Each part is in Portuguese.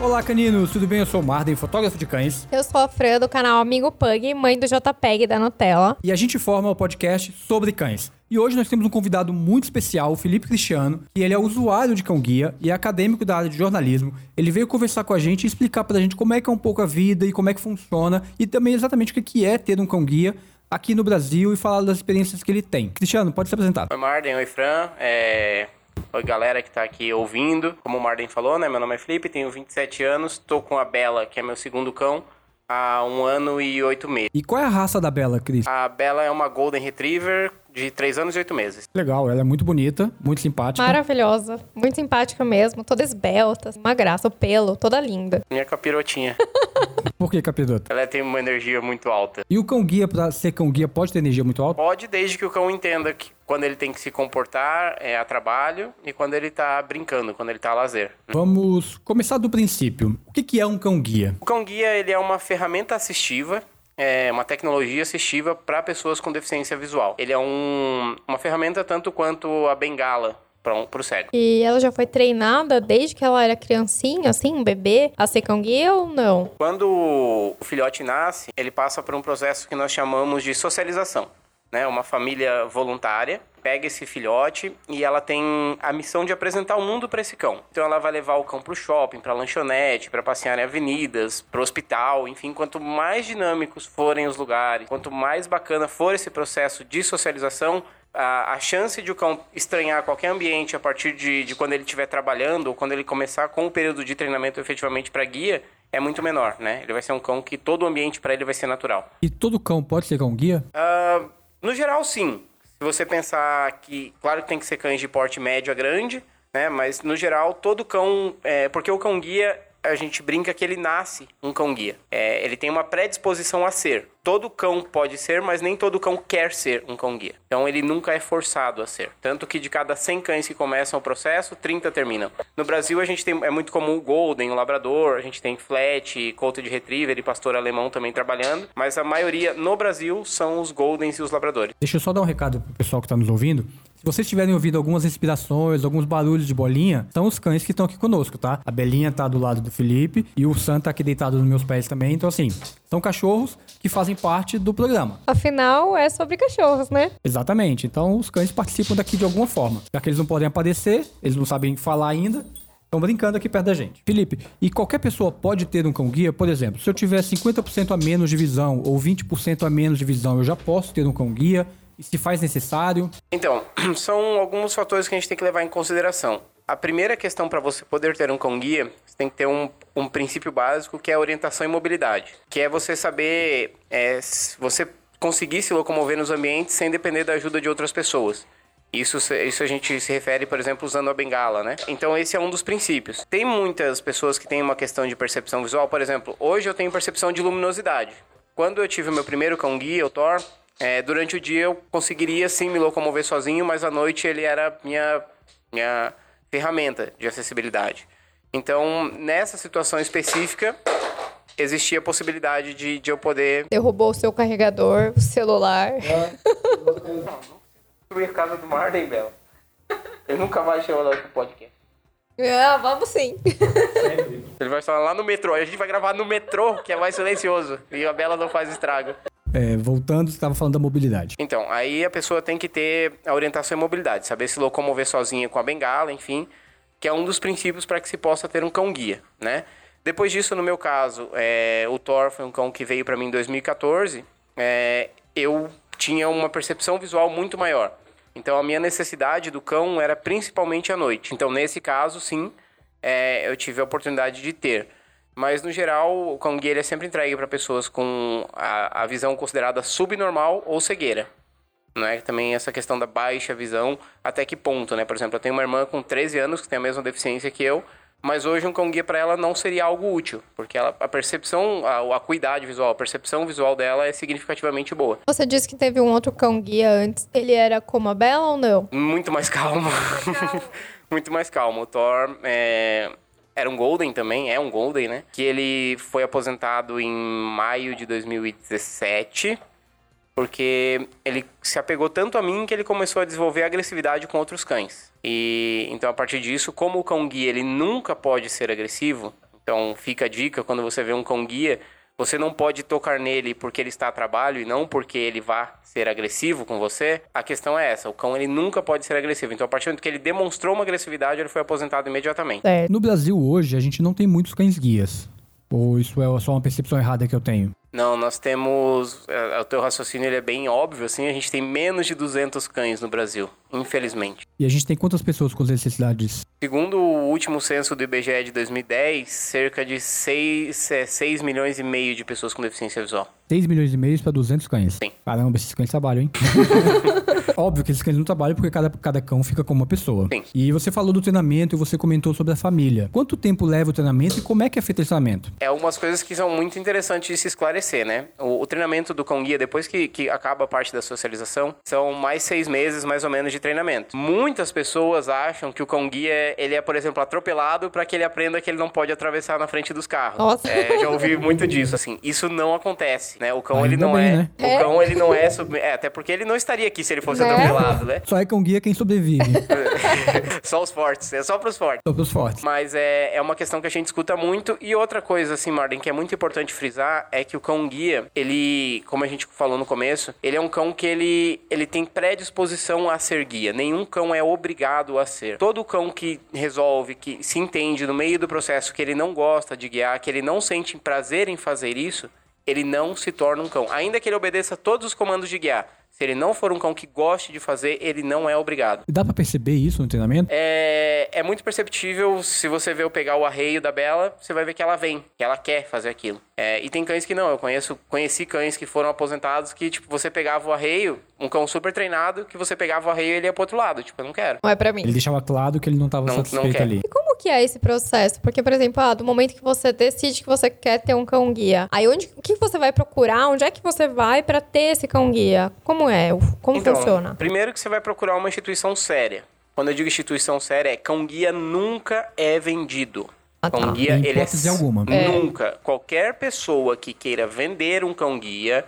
Olá, caninos, tudo bem? Eu sou o Marden, fotógrafo de cães. Eu sou a Fran do canal Amigo Pug, mãe do JPEG da Nutella. E a gente forma o podcast sobre cães. E hoje nós temos um convidado muito especial, o Felipe Cristiano, que ele é usuário de cão guia e é acadêmico da área de jornalismo. Ele veio conversar com a gente e explicar pra gente como é que é um pouco a vida e como é que funciona e também exatamente o que é ter um cão guia aqui no Brasil e falar das experiências que ele tem. Cristiano, pode se apresentar. Oi, Marden. Oi, Fran. É... Oi, galera que tá aqui ouvindo. Como o Marden falou, né? Meu nome é Felipe, tenho 27 anos, tô com a Bela, que é meu segundo cão, há um ano e oito meses. E qual é a raça da Bela, Cris? A Bela é uma Golden Retriever de 3 anos e 8 meses. Legal, ela é muito bonita, muito simpática. Maravilhosa, muito simpática mesmo, toda esbelta, uma graça, o pelo, toda linda. Minha capirotinha. Por que, capiroto? Ela tem uma energia muito alta. E o cão guia, pra ser cão guia, pode ter energia muito alta? Pode, desde que o cão entenda que quando ele tem que se comportar é a trabalho e quando ele tá brincando, quando ele tá a lazer. Vamos começar do princípio. O que que é um cão guia? O cão guia ele é uma ferramenta assistiva, é uma tecnologia assistiva para pessoas com deficiência visual. Ele é um, uma ferramenta tanto quanto a bengala para o cego. E ela já foi treinada desde que ela era criancinha, assim, um bebê, a ser cão guia ou não? Quando o filhote nasce, ele passa por um processo que nós chamamos de socialização. Né, uma família voluntária pega esse filhote e ela tem a missão de apresentar o mundo para esse cão. Então ela vai levar o cão para o shopping, para lanchonete, para passear em avenidas, para o hospital, enfim, quanto mais dinâmicos forem os lugares, quanto mais bacana for esse processo de socialização, a, a chance de o cão estranhar qualquer ambiente a partir de, de quando ele estiver trabalhando ou quando ele começar com o período de treinamento efetivamente para guia é muito menor, né? Ele vai ser um cão que todo o ambiente para ele vai ser natural. E todo cão pode ser cão guia? Uh, no geral, sim. Se você pensar que, claro que tem que ser cães de porte médio a grande, né? Mas no geral, todo cão, é, porque o cão guia a gente brinca que ele nasce um cão guia. É, ele tem uma predisposição a ser. Todo cão pode ser, mas nem todo cão quer ser um cão guia. Então ele nunca é forçado a ser. Tanto que de cada 100 cães que começam o processo, 30 terminam. No Brasil a gente tem é muito comum o Golden, o Labrador, a gente tem Flat, Couto de Retriever e Pastor Alemão também trabalhando, mas a maioria no Brasil são os Goldens e os Labradores. Deixa eu só dar um recado pro pessoal que está nos ouvindo. Se vocês estiverem ouvindo algumas respirações, alguns barulhos de bolinha, são os cães que estão aqui conosco, tá? A Belinha tá do lado do Felipe e o Sam tá aqui deitado nos meus pés também. Então, assim, são cachorros que fazem parte do programa. Afinal, é sobre cachorros, né? Exatamente. Então, os cães participam daqui de alguma forma. Já que eles não podem aparecer, eles não sabem falar ainda, Estão brincando aqui perto da gente. Felipe, e qualquer pessoa pode ter um cão guia? Por exemplo, se eu tiver 50% a menos de visão ou 20% a menos de visão, eu já posso ter um cão guia? E se faz necessário? Então, são alguns fatores que a gente tem que levar em consideração. A primeira questão para você poder ter um cão guia, você tem que ter um, um princípio básico que é orientação e mobilidade, que é você saber, é, você conseguir se locomover nos ambientes sem depender da ajuda de outras pessoas. Isso, isso a gente se refere, por exemplo, usando a bengala, né? Então esse é um dos princípios. Tem muitas pessoas que têm uma questão de percepção visual, por exemplo, hoje eu tenho percepção de luminosidade. Quando eu tive o meu primeiro cão guia, o Thor, é, durante o dia eu conseguiria sim me locomover sozinho, mas à noite ele era minha, minha ferramenta de acessibilidade. Então, nessa situação específica, existia a possibilidade de, de eu poder. Derrubou o seu carregador, o celular. É. destruir a casa do Marden, Bela. Eu nunca mais chamo ela pro podcast. Ah, vamos sim. Ele vai falar lá no metrô. A gente vai gravar no metrô, que é mais silencioso. E a Bela não faz estrago. É, voltando, você estava falando da mobilidade. Então, aí a pessoa tem que ter a orientação e mobilidade, saber se locomover sozinha com a bengala, enfim, que é um dos princípios para que se possa ter um cão guia, né? Depois disso, no meu caso, é, o Thor foi um cão que veio para mim em 2014. É, eu tinha uma percepção visual muito maior. Então a minha necessidade do cão era principalmente à noite. Então nesse caso, sim, é, eu tive a oportunidade de ter. Mas no geral, o guia é sempre entregue para pessoas com a, a visão considerada subnormal ou cegueira. Né? Também essa questão da baixa visão, até que ponto, né? Por exemplo, eu tenho uma irmã com 13 anos que tem a mesma deficiência que eu, mas hoje um cão guia para ela não seria algo útil, porque ela, a percepção, a, a acuidade visual, a percepção visual dela é significativamente boa. Você disse que teve um outro cão guia antes. Ele era como a Bela ou não? Muito mais calmo. Muito mais calmo. O Thor é, era um Golden também, é um Golden, né? Que ele foi aposentado em maio de 2017 porque ele se apegou tanto a mim que ele começou a desenvolver agressividade com outros cães. E então a partir disso, como o cão guia ele nunca pode ser agressivo, Então fica a dica quando você vê um cão guia, você não pode tocar nele porque ele está a trabalho e não porque ele vá ser agressivo com você. A questão é essa: o cão ele nunca pode ser agressivo. Então, a partir do momento que ele demonstrou uma agressividade, ele foi aposentado imediatamente. Certo. No Brasil hoje, a gente não tem muitos cães guias. Ou isso é só uma percepção errada que eu tenho? Não, nós temos. é, O teu raciocínio ele é bem óbvio, assim. A gente tem menos de 200 cães no Brasil, infelizmente. E a gente tem quantas pessoas com necessidades? Segundo o último censo do IBGE de 2010, cerca de 6, é, 6 milhões e meio de pessoas com deficiência visual. 6 milhões e meio para 200 cães. Sim. Caramba, esses cães trabalham, hein? Óbvio que esses cães não trabalham porque cada, cada cão fica com uma pessoa. Sim. E você falou do treinamento e você comentou sobre a família. Quanto tempo leva o treinamento e como é que é feito esse treinamento? É algumas coisas que são muito interessantes de se esclarecer, né? O, o treinamento do cão guia, depois que, que acaba a parte da socialização, são mais seis meses, mais ou menos, de treinamento. Muitas pessoas acham que o cão guia, ele é, por exemplo, atropelado para que ele aprenda que ele não pode atravessar na frente dos carros. Nossa. É, já ouvi muito disso, assim. Isso não acontece, né? O cão, ele Ainda não bem, é... né? O cão, ele não é... sub- é... Até porque ele não estaria aqui se ele fosse Né? atropelado, né? Só é cão guia quem sobrevive. Só os fortes, é só pros fortes. Só pros fortes. Mas é, é uma questão que a gente escuta muito. E outra coisa, assim, Marden, que é muito importante frisar, é que o cão guia, ele, como a gente falou no começo, ele é um cão que ele, ele tem predisposição a ser guia. Nenhum cão é obrigado a ser. Todo cão que resolve, que se entende no meio do processo que ele não gosta de guiar, que ele não sente prazer em fazer isso, ele não se torna um cão. Ainda que ele obedeça todos os comandos de guiar. Se ele não for um cão que goste de fazer, ele não é obrigado. Dá pra perceber isso no treinamento? É, é muito perceptível, se você ver eu pegar o arreio da Bela, você vai ver que ela vem, que ela quer fazer aquilo. É, e tem cães que não, eu conheço, conheci cães que foram aposentados que, tipo, você pegava o arreio, um cão super treinado, que você pegava o arreio e ele ia pro outro lado, tipo, eu não quero. Não é pra mim. Ele deixava claro que ele não tava Não- não satisfeito quer. ali. E como que é esse processo? Porque, por exemplo, ah, do momento que você decide que você quer ter um cão guia, aí onde, o que você vai procurar? Onde é que você vai pra ter esse cão guia? Como é? Como Então, funciona? primeiro que você vai procurar uma instituição séria. Quando eu digo instituição séria, é cão guia nunca é vendido. Ah, cão tá. guia, Em ele é alguma. Nunca. Qualquer pessoa que queira vender um cão guia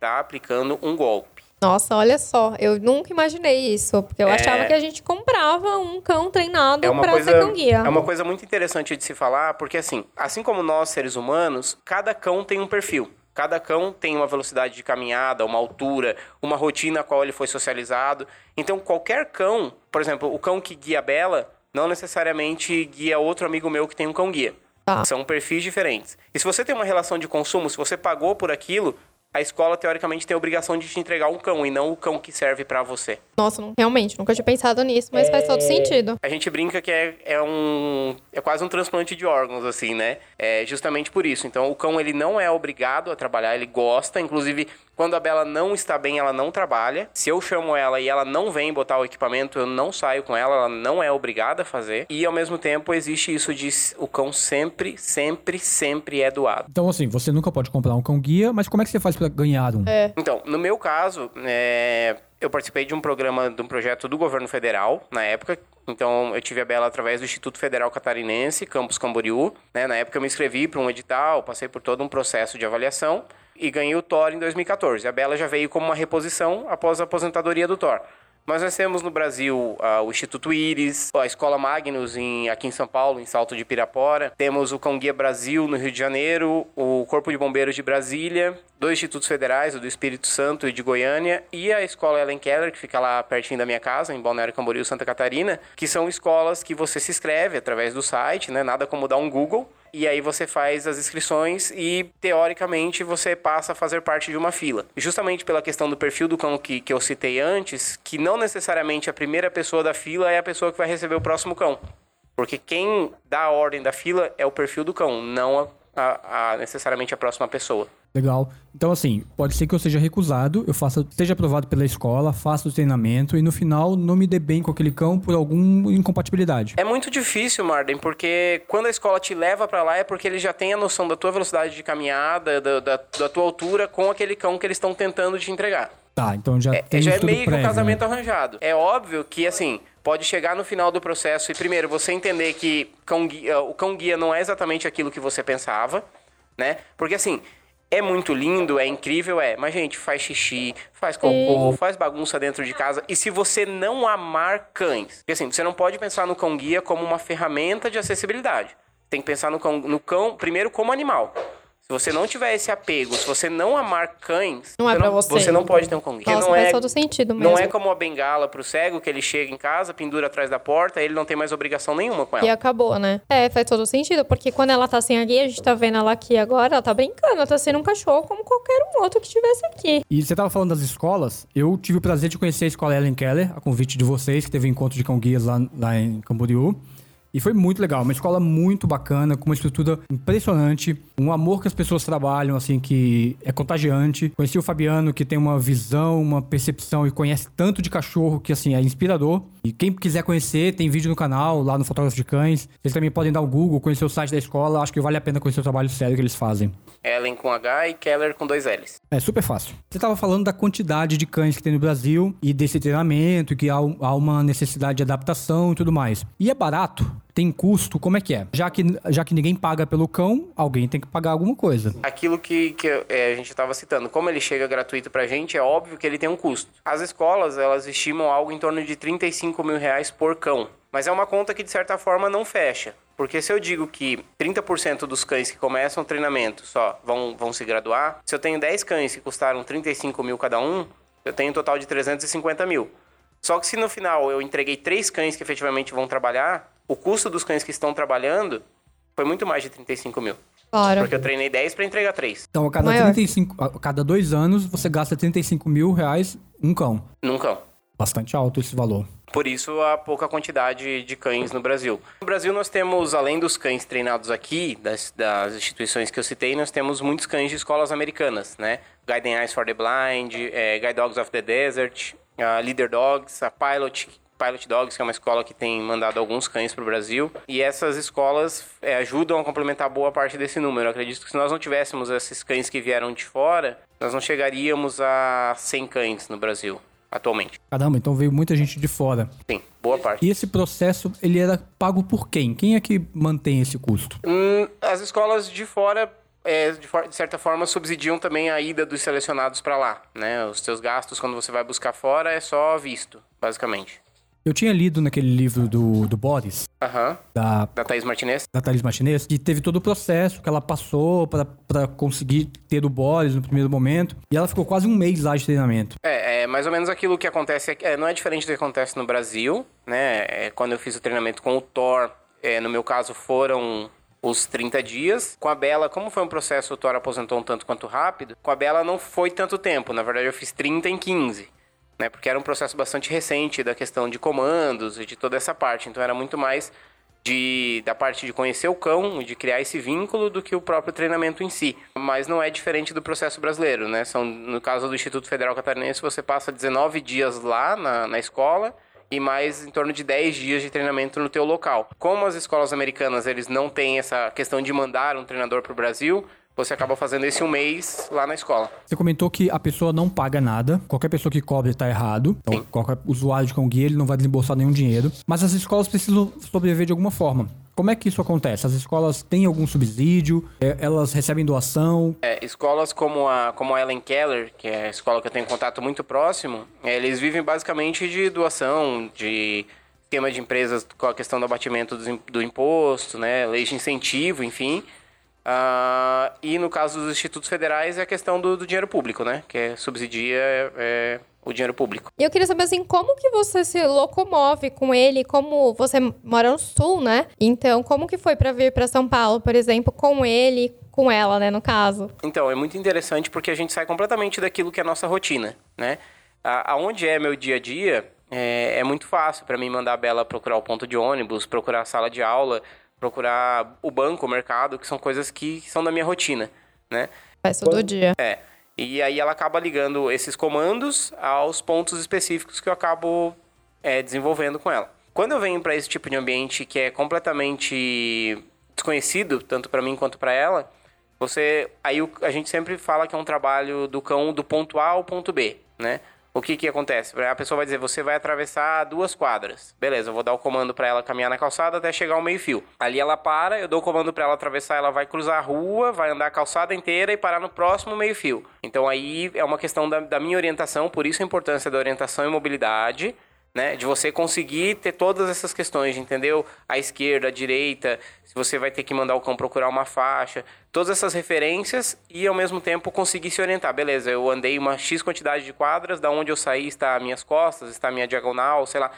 tá aplicando um golpe. Nossa, olha só, eu nunca imaginei isso, porque eu É. achava que a gente comprava um cão treinado É coisa, ser cão guia. é uma coisa muito interessante de se falar, porque assim, assim como nós, seres humanos, cada cão tem um perfil. Cada cão tem uma velocidade de caminhada, uma altura, uma rotina a qual ele foi socializado. Então, qualquer cão, por exemplo, o cão que guia a Bela, não necessariamente guia outro amigo meu que tem um cão guia. Tá. São perfis diferentes. E se você tem uma relação de consumo, se você pagou por aquilo, a escola teoricamente tem a obrigação de te entregar um cão e não o cão que serve pra você. Nossa, não- realmente, nunca tinha pensado nisso, mas faz todo sentido. A gente brinca que é, é um é quase um transplante de órgãos assim, né? É justamente por isso. Então o cão ele não é obrigado a trabalhar, ele gosta, inclusive quando a Bela não está bem, ela não trabalha. Se eu chamo ela e ela não vem botar o equipamento, eu não saio com ela, ela não é obrigada a fazer. E ao mesmo tempo existe isso de o cão sempre, sempre, sempre é doado. Então, assim, você nunca pode comprar um cão guia, mas como é que você faz pra ganhar um? É. Então, no meu caso, é, eu participei de um programa, de um projeto do governo federal, na época. Então, eu tive a Bela através do Instituto Federal Catarinense, Campus Camboriú. né? Na época, eu me inscrevi para um edital, passei por todo um processo de avaliação e ganhei o Thor em 2014. A Bela já veio como uma reposição após a aposentadoria do Thor. Mas nós temos no Brasil ah, o Instituto Íris, a Escola Magnus em, aqui em São Paulo, em Salto de Pirapora. Temos o Cão Guia Brasil no Rio de Janeiro, o Corpo de Bombeiros de Brasília, dois institutos federais, o do Espírito Santo e de Goiânia, e a Escola Ellen Keller, que fica lá pertinho da minha casa, em Balneário Camboriú, Santa Catarina, que são escolas que você se inscreve através do site, né? Nada como dar um Google. E aí você faz as inscrições e, teoricamente, você passa a fazer parte de uma fila. Justamente pela questão do perfil do cão que, que eu citei antes, que não necessariamente a primeira pessoa da fila é a pessoa que vai receber o próximo cão. Porque quem dá a ordem da fila é o perfil do cão, não a, a- a- necessariamente a próxima pessoa. Legal. Então, assim, pode ser que eu seja recusado, eu faça, seja aprovado pela escola, faça o treinamento e no final não me dê bem com aquele cão por alguma incompatibilidade. É muito difícil, Marden, porque quando a escola te leva pra lá é porque eles já têm a noção da tua velocidade de caminhada, da, da, da tua altura com aquele cão que eles estão tentando te entregar. Tá, então já É, tem já é meio que um prévio, casamento né? arranjado. É óbvio que, assim, pode chegar no final do processo e, primeiro, você entender que cão guia- o cão guia não é exatamente aquilo que você pensava, né? Porque, assim, é muito lindo, é incrível, é. Mas, gente, faz xixi, faz cocô, faz bagunça dentro de casa. E se você não amar cães? Porque, assim, você não pode pensar no cão guia como uma ferramenta de acessibilidade. Tem que pensar no cão, no cão primeiro como animal. Se você não tiver esse apego, se você não amar cães, Não é você, pra não, você. você não pode ter um cão. Nossa, não faz é, todo sentido mesmo. não é como a bengala pro cego, que ele chega em casa, pendura atrás da porta, ele não tem mais obrigação nenhuma com ela. E acabou, né? É, faz todo sentido, porque quando ela tá sem a guia, a gente tá vendo ela aqui agora, ela tá brincando, ela tá sendo um cachorro como qualquer um outro que estivesse aqui. E você tava falando das escolas, eu tive o prazer de conhecer a escola Ellen Keller, a convite de vocês, que teve um encontro de cão guias lá, lá em Camboriú. E foi muito legal, uma escola muito bacana, com uma estrutura impressionante, um amor que as pessoas trabalham, assim, que é contagiante. Conheci o Fabiano, que tem uma visão, uma percepção e conhece tanto de cachorro que, assim, é inspirador. E quem quiser conhecer, tem vídeo no canal, lá no Fotógrafo de Cães. Vocês também podem dar o Google, conhecer o site da escola, acho que vale a pena conhecer o trabalho sério que eles fazem. Ellen com H e Keller com dois L's. É super fácil. Você estava falando da quantidade de cães que tem no Brasil e desse treinamento, que há, há uma necessidade de adaptação e tudo mais. E é barato? Tem custo? Como é que é? Já que, já que ninguém paga pelo cão, alguém tem que pagar alguma coisa. Aquilo que, que é, a gente estava citando, como ele chega gratuito pra gente, é óbvio que ele tem um custo. As escolas, elas estimam algo em torno de 35 mil reais por cão. Mas é uma conta que, de certa forma, não fecha. Porque se eu digo que 30% dos cães que começam o treinamento só vão, vão se graduar, se eu tenho 10 cães que custaram 35 mil cada um, eu tenho um total de 350 mil. Só que se no final eu entreguei três cães que efetivamente vão trabalhar, o custo dos cães que estão trabalhando foi muito mais de 35 mil. Claro. Porque eu treinei 10 para entregar 3. Então, a cada, Maior. 35, a cada dois anos, você gasta 35 mil reais um cão. Num cão. Bastante alto esse valor. Por isso a pouca quantidade de cães no Brasil. No Brasil nós temos, além dos cães treinados aqui, das, das instituições que eu citei, nós temos muitos cães de escolas americanas, né? Guiding Eyes for the Blind, eh, Guide Dogs of the Desert, a Leader Dogs, a Pilot, Pilot Dogs, que é uma escola que tem mandado alguns cães para o Brasil. E essas escolas eh, ajudam a complementar boa parte desse número. Eu acredito que se nós não tivéssemos esses cães que vieram de fora, nós não chegaríamos a 100 cães no Brasil atualmente. Caramba, então veio muita gente de fora. Sim, boa parte. E esse processo, ele era pago por quem? Quem é que mantém esse custo? Hum, as escolas de fora, é, de, de certa forma, subsidiam também a ida dos selecionados para lá, né? Os seus gastos quando você vai buscar fora é só visto, basicamente. Eu tinha lido naquele livro do, do Boris, Aham. da Da Thaís Martinez. da Thaís Martinez, que teve todo o processo que ela passou pra pra conseguir ter o Boris no primeiro momento. E ela ficou quase um mês lá de treinamento. É, é mais ou menos aquilo que acontece aqui. É, não é diferente do que acontece no Brasil, né? É, quando eu fiz o treinamento com o Thor, é, no meu caso foram os 30 dias. Com a Bela, como foi um processo, o Thor aposentou um tanto quanto rápido. Com a Bela não foi tanto tempo. Na verdade, eu fiz 30 em 15. Né? Porque era um processo bastante recente da questão de comandos e de toda essa parte. Então era muito mais de, da parte de conhecer o cão de criar esse vínculo do que o próprio treinamento em si. Mas não é diferente do processo brasileiro, né? São, no caso do Instituto Federal Catarinense, você passa 19 dias lá na, na escola e mais em torno de 10 dias de treinamento no teu local. Como as escolas americanas, eles não têm essa questão de mandar um treinador para o Brasil, você acaba fazendo esse um mês lá na escola. Você comentou que a pessoa não paga nada. Qualquer pessoa que cobre tá errado. Então, qualquer usuário de guia, ele não vai desembolsar nenhum dinheiro. Mas as escolas precisam sobreviver de alguma forma. Como é que isso acontece? As escolas têm algum subsídio? É, Elas recebem doação? É, escolas como a, como a Ellen Keller, que é a escola que eu tenho contato muito próximo, é, eles vivem basicamente de doação, de esquema de empresas com a questão do abatimento do, do imposto, né, lei de incentivo, enfim. Ah, e no caso dos institutos federais é a questão do, do dinheiro público, né, que é, subsidia é, o dinheiro público. E eu queria saber assim, como que você se locomove com ele? Como você mora no sul, né? Então, como que foi pra vir pra São Paulo, por exemplo, com ele, com ela, né, no caso? Então, é muito interessante porque a gente sai completamente daquilo que é a nossa rotina, né? A- Aonde é meu dia a dia, é, é muito fácil para mim mandar a Bela procurar o ponto de ônibus, procurar a sala de aula, procurar o banco, o mercado, que são coisas que são da minha rotina, né? Faz todo dia. É. E aí ela acaba ligando esses comandos aos pontos específicos que eu acabo é, desenvolvendo com ela. Quando eu venho para esse tipo de ambiente que é completamente desconhecido, tanto para mim quanto para ela, você aí a gente sempre fala que é um trabalho do cão do ponto A ao ponto B, né? O que que acontece? A pessoa vai dizer, você vai atravessar duas quadras. Beleza, eu vou dar o comando para ela caminhar na calçada até chegar ao meio-fio. Ali ela para, eu dou o comando para ela atravessar, ela vai cruzar a rua, vai andar a calçada inteira e parar no próximo meio-fio. Então aí é uma questão da, da minha orientação, por isso a importância da orientação e mobilidade, né? De você conseguir ter todas essas questões, entendeu? A esquerda, a direita, se você vai ter que mandar o cão procurar uma faixa, todas essas referências e ao mesmo tempo conseguir se orientar. Beleza, eu andei uma X quantidade de quadras, da onde eu saí está minhas costas, está minha diagonal, sei lá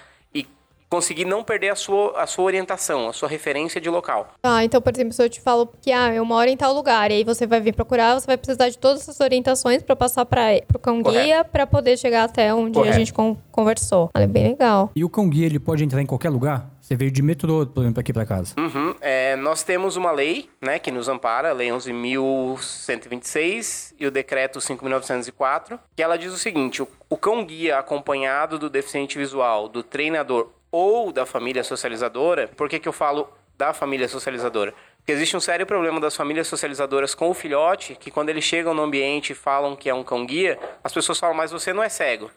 conseguir não perder a sua, a sua orientação, a sua referência de local. Ah, então, por exemplo, se eu te falo que ah, eu moro em tal lugar, e aí você vai vir procurar, você vai precisar de todas essas orientações para passar para o cão guia para poder chegar até onde Correto. a gente con conversou. É bem legal. E o cão guia ele pode entrar em qualquer lugar? Você veio de metrô, por exemplo, aqui para casa. Uhum. É, nós temos uma lei, né, que nos ampara, a lei 11.126 e o decreto 5.904, que ela diz o seguinte: o, o cão guia acompanhado do deficiente visual, do treinador ou da família socializadora. Por que, que eu falo da família socializadora? Porque existe um sério problema das famílias socializadoras com o filhote, que quando eles chegam no ambiente e falam que é um cão-guia, as pessoas falam, mas você não é cego.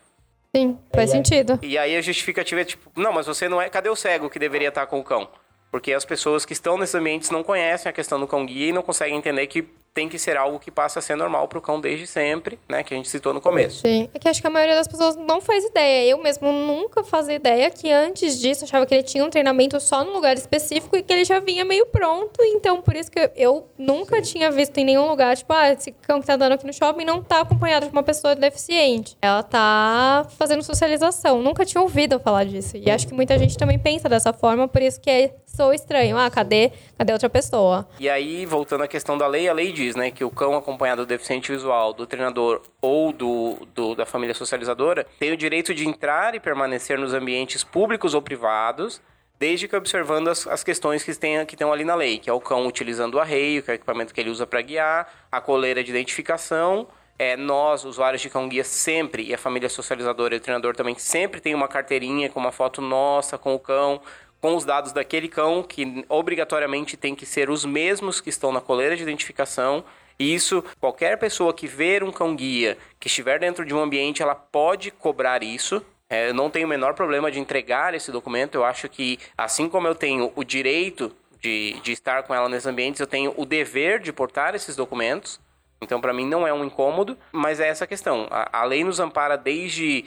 Sim, faz sentido. E aí a justificativa é tipo, não, mas você não é. Cadê o cego que deveria estar com o cão? Porque as pessoas que estão nesses ambientes não conhecem a questão do cão guia e não conseguem entender que tem que ser algo que passa a ser normal para o cão desde sempre, né? Que a gente citou no começo. Sim. É que acho que a maioria das pessoas não faz ideia. Eu mesmo nunca fazia ideia que antes disso achava que ele tinha um treinamento só num lugar específico e que ele já vinha meio pronto. Então, por isso que eu nunca Sim. tinha visto em nenhum lugar, tipo, ah, esse cão que tá andando aqui no shopping não tá acompanhado de uma pessoa deficiente. Ela tá fazendo socialização. Nunca tinha ouvido falar disso. E acho que muita gente também pensa dessa forma, por isso que é sou estranho. Ah, cadê, cadê outra pessoa? E aí, voltando à questão da lei, a lei diz, né, que o cão acompanhado do deficiente visual, do treinador ou do, do, da família socializadora tem o direito de entrar e permanecer nos ambientes públicos ou privados, desde que observando as, as questões que, tem, que estão ali na lei, que é o cão utilizando o arreio, que é o equipamento que ele usa para guiar, a coleira de identificação, é, nós, usuários de cão guia, sempre, e a família socializadora e o treinador também, sempre tem uma carteirinha com uma foto nossa com o cão, com os dados daquele cão, que obrigatoriamente tem que ser os mesmos que estão na coleira de identificação. E isso, qualquer pessoa que ver um cão-guia que estiver dentro de um ambiente, ela pode cobrar isso. É, eu não tenho o menor problema de entregar esse documento. Eu acho que, assim como eu tenho o direito de, de estar com ela nesses ambientes, eu tenho o dever de portar esses documentos. Então, para mim, não é um incômodo, mas é essa questão. A, a lei nos ampara desde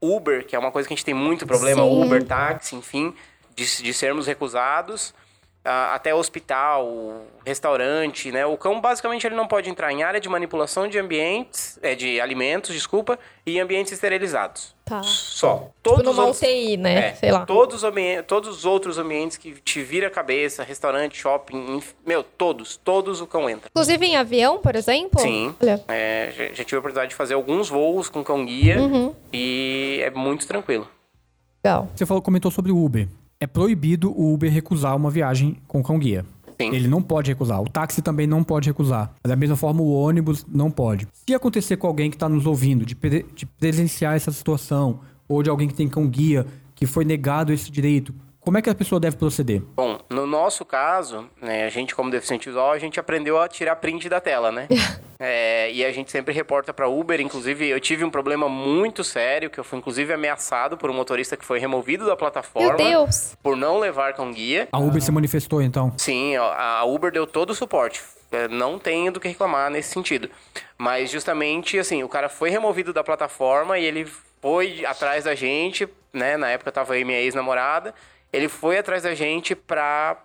Uber, que é uma coisa que a gente tem muito problema, Sim. Uber, táxi, enfim de, de sermos recusados, uh, até hospital, restaurante, né? O cão basicamente ele não pode entrar em área de manipulação de ambientes, é, de alimentos, desculpa, e ambientes esterilizados. Tá. Só. Tipo Todos tipo numa UTI, né? É, Sei lá. Todos os, todos os outros ambientes que te vira a cabeça, restaurante, shopping, meu, todos, todos o cão entra. Inclusive em avião, por exemplo? Sim. Olha. É, já, já, tive a oportunidade de fazer alguns voos com cão guia uhum. e é muito tranquilo. Legal. Você falou, comentou sobre o Uber é proibido o Uber recusar uma viagem com cão guia. Sim. Ele não pode recusar. O táxi também não pode recusar. Da mesma forma, o ônibus não pode. Se acontecer com alguém que está nos ouvindo, de, pre de presenciar essa situação, ou de alguém que tem cão guia, que foi negado esse direito, como é que a pessoa deve proceder? Bom, no nosso caso, né, a gente como deficiente visual, a gente aprendeu a tirar print da tela, né? é, e a gente sempre reporta para Uber. Inclusive, eu tive um problema muito sério, que eu fui inclusive ameaçado por um motorista que foi removido da plataforma. Meu Deus! Por não levar com guia. A Uber ah. se manifestou, então? Sim, a Uber deu todo o suporte. É, não tenho do que reclamar nesse sentido. Mas justamente, assim, o cara foi removido da plataforma e ele foi atrás da gente, né? Na época eu tava aí minha ex-namorada ele foi atrás da gente para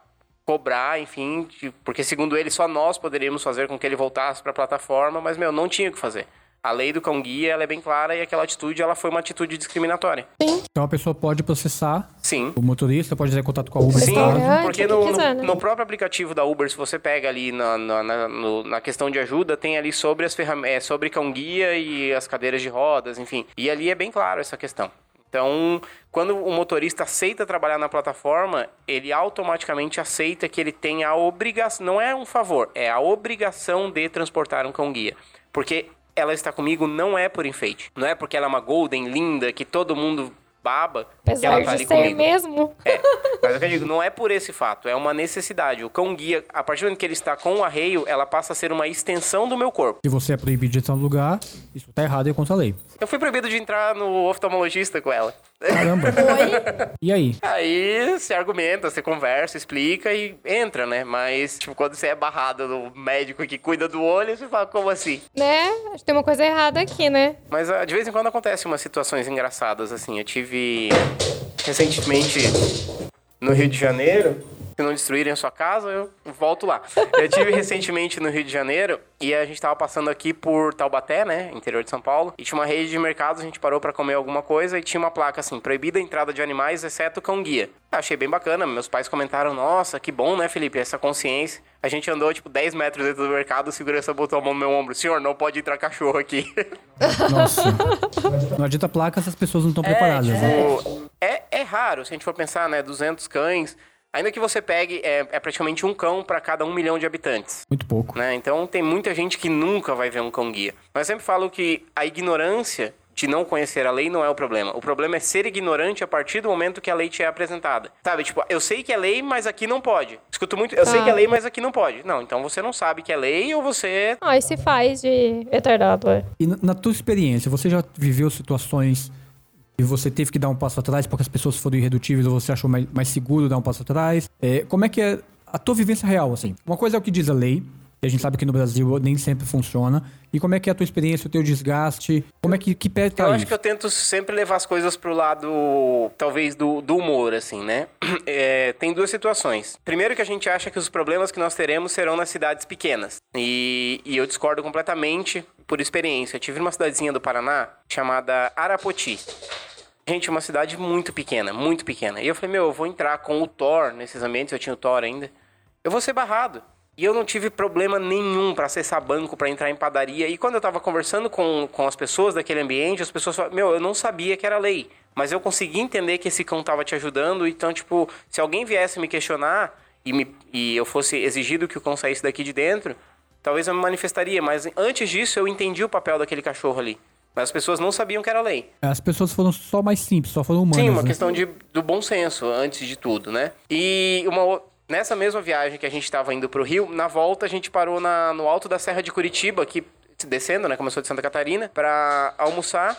cobrar, enfim, porque segundo ele só nós poderíamos fazer com que ele voltasse para a plataforma, mas meu, não tinha o que fazer. A lei do cão guia ela é bem clara e aquela atitude ela foi uma atitude discriminatória. Sim. Então a pessoa pode processar. Sim. O motorista pode fazer contato com a Uber. Sim, porque no, quiser, né? no, próprio aplicativo da Uber, se você pega ali na, na, na, no, na questão de ajuda, tem ali sobre as ferramentas, é, sobre cão guia e as cadeiras de rodas, enfim. E ali é bem claro essa questão. Então, quando o motorista aceita trabalhar na plataforma, ele automaticamente aceita que ele tem a obrigação, não é um favor, é a obrigação de transportar um cão guia. Porque ela está comigo não é por enfeite. Não é porque ela é uma golden linda que todo mundo baba Apesar que ela tá ali comigo. mesmo. É. Mas é eu digo, não é por esse fato, é uma necessidade. O cão guia, a partir do momento que ele está com o arreio, ela passa a ser uma extensão do meu corpo. Se você é proibido de entrar no lugar, isso tá errado e é contra a lei. Eu fui proibido de entrar no oftalmologista com ela. Caramba. Oi? E aí? Aí você argumenta, você conversa, explica e entra, né? Mas, tipo, quando você é barrado no médico que cuida do olho, você fala, como assim? né? Acho que tem uma coisa errada aqui, né? Mas ah, de vez em quando acontecem umas situações engraçadas, assim. Eu tive recentemente no Rio de Janeiro. Se não destruírem a sua casa, eu volto lá. Eu tive recentemente no Rio de Janeiro e a gente tava passando aqui por Taubaté, né? Interior de São Paulo. E tinha uma rede de mercados, a gente parou para comer alguma coisa e tinha uma placa assim: proibida a entrada de animais, exceto cão-guia. Achei bem bacana. Meus pais comentaram: nossa, que bom, né, Felipe? Essa consciência. A gente andou, tipo, 10 metros dentro do mercado, o segurança botou a mão no meu ombro. Senhor, não pode entrar cachorro aqui. Nossa. Não adianta placa se as pessoas não estão preparadas, né? tipo, é, é raro, se a gente for pensar, né? 200 cães. Ainda que você pegue, é, é praticamente um cão para cada um milhão de habitantes. Muito pouco. Né? Então tem muita gente que nunca vai ver um cão guia. Mas eu sempre falo que a ignorância de não conhecer a lei não é o problema. O problema é ser ignorante a partir do momento que a lei te é apresentada. Sabe, tipo, eu sei que é lei, mas aqui não pode. Escuto muito, eu sei Tá. que é lei, mas aqui não pode. Não, então você não sabe que é lei ou você Ah, e se faz de retardado, é. E na, na tua experiência, você já viveu situações e você teve que dar um passo atrás porque as pessoas foram irredutíveis ou você achou mais, mais seguro dar um passo atrás? É, como é que é a tua vivência real, assim? Uma coisa é o que diz a lei, e a gente sabe que no Brasil nem sempre funciona. E como é que é a tua experiência, o teu desgaste? Como é que, que pé tá Eu isso? acho que eu tento sempre levar as coisas pro lado, talvez, do, do humor, assim, né? É, tem duas situações. Primeiro que a gente acha que os problemas que nós teremos serão nas cidades pequenas. E, e eu discordo completamente por experiência. Eu tive numa cidadezinha do Paraná chamada Arapoti. Gente, uma cidade muito pequena, muito pequena. E eu falei, meu, eu vou entrar com o Thor nesses ambientes, eu tinha o Thor ainda. Eu vou ser barrado. E eu não tive problema nenhum para acessar banco, para entrar em padaria. E quando eu tava conversando com, com as pessoas daquele ambiente, as pessoas falaram, meu, eu não sabia que era lei. Mas eu consegui entender que esse cão tava te ajudando. Então, tipo, se alguém viesse me questionar e, me, e eu fosse exigido que o cão saísse daqui de dentro, talvez eu me manifestaria. Mas antes disso, eu entendi o papel daquele cachorro ali. Mas as pessoas não sabiam que era lei. As pessoas foram só mais simples, só foram humanas. Sim, uma né? questão de, do bom senso, antes de tudo, né? E uma, nessa mesma viagem que a gente estava indo pro Rio, na volta a gente parou na, no alto da Serra de Curitiba, aqui descendo, né? Começou de Santa Catarina, pra almoçar.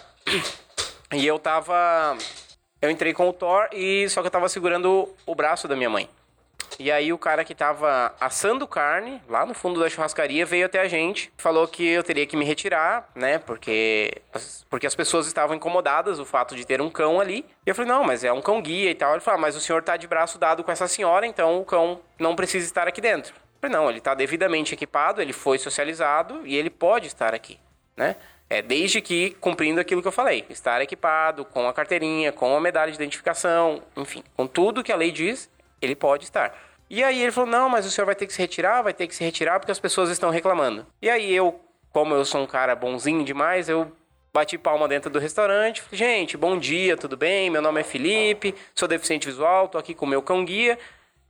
E eu tava. Eu entrei com o Thor e só que eu tava segurando o braço da minha mãe. E aí o cara que tava assando carne lá no fundo da churrascaria veio até a gente, falou que eu teria que me retirar, né? Porque as, porque as pessoas estavam incomodadas o fato de ter um cão ali. E eu falei: "Não, mas é um cão guia e tal". Ele falou: ah, "Mas o senhor tá de braço dado com essa senhora, então o cão não precisa estar aqui dentro". Eu falei: "Não, ele tá devidamente equipado, ele foi socializado e ele pode estar aqui", né? É, desde que cumprindo aquilo que eu falei, estar equipado com a carteirinha, com a medalha de identificação, enfim, com tudo que a lei diz, ele pode estar. E aí ele falou: não, mas o senhor vai ter que se retirar, vai ter que se retirar porque as pessoas estão reclamando. E aí eu, como eu sou um cara bonzinho demais, eu bati palma dentro do restaurante. Falei, gente, bom dia, tudo bem? Meu nome é Felipe, sou deficiente visual, tô aqui com o meu cão guia.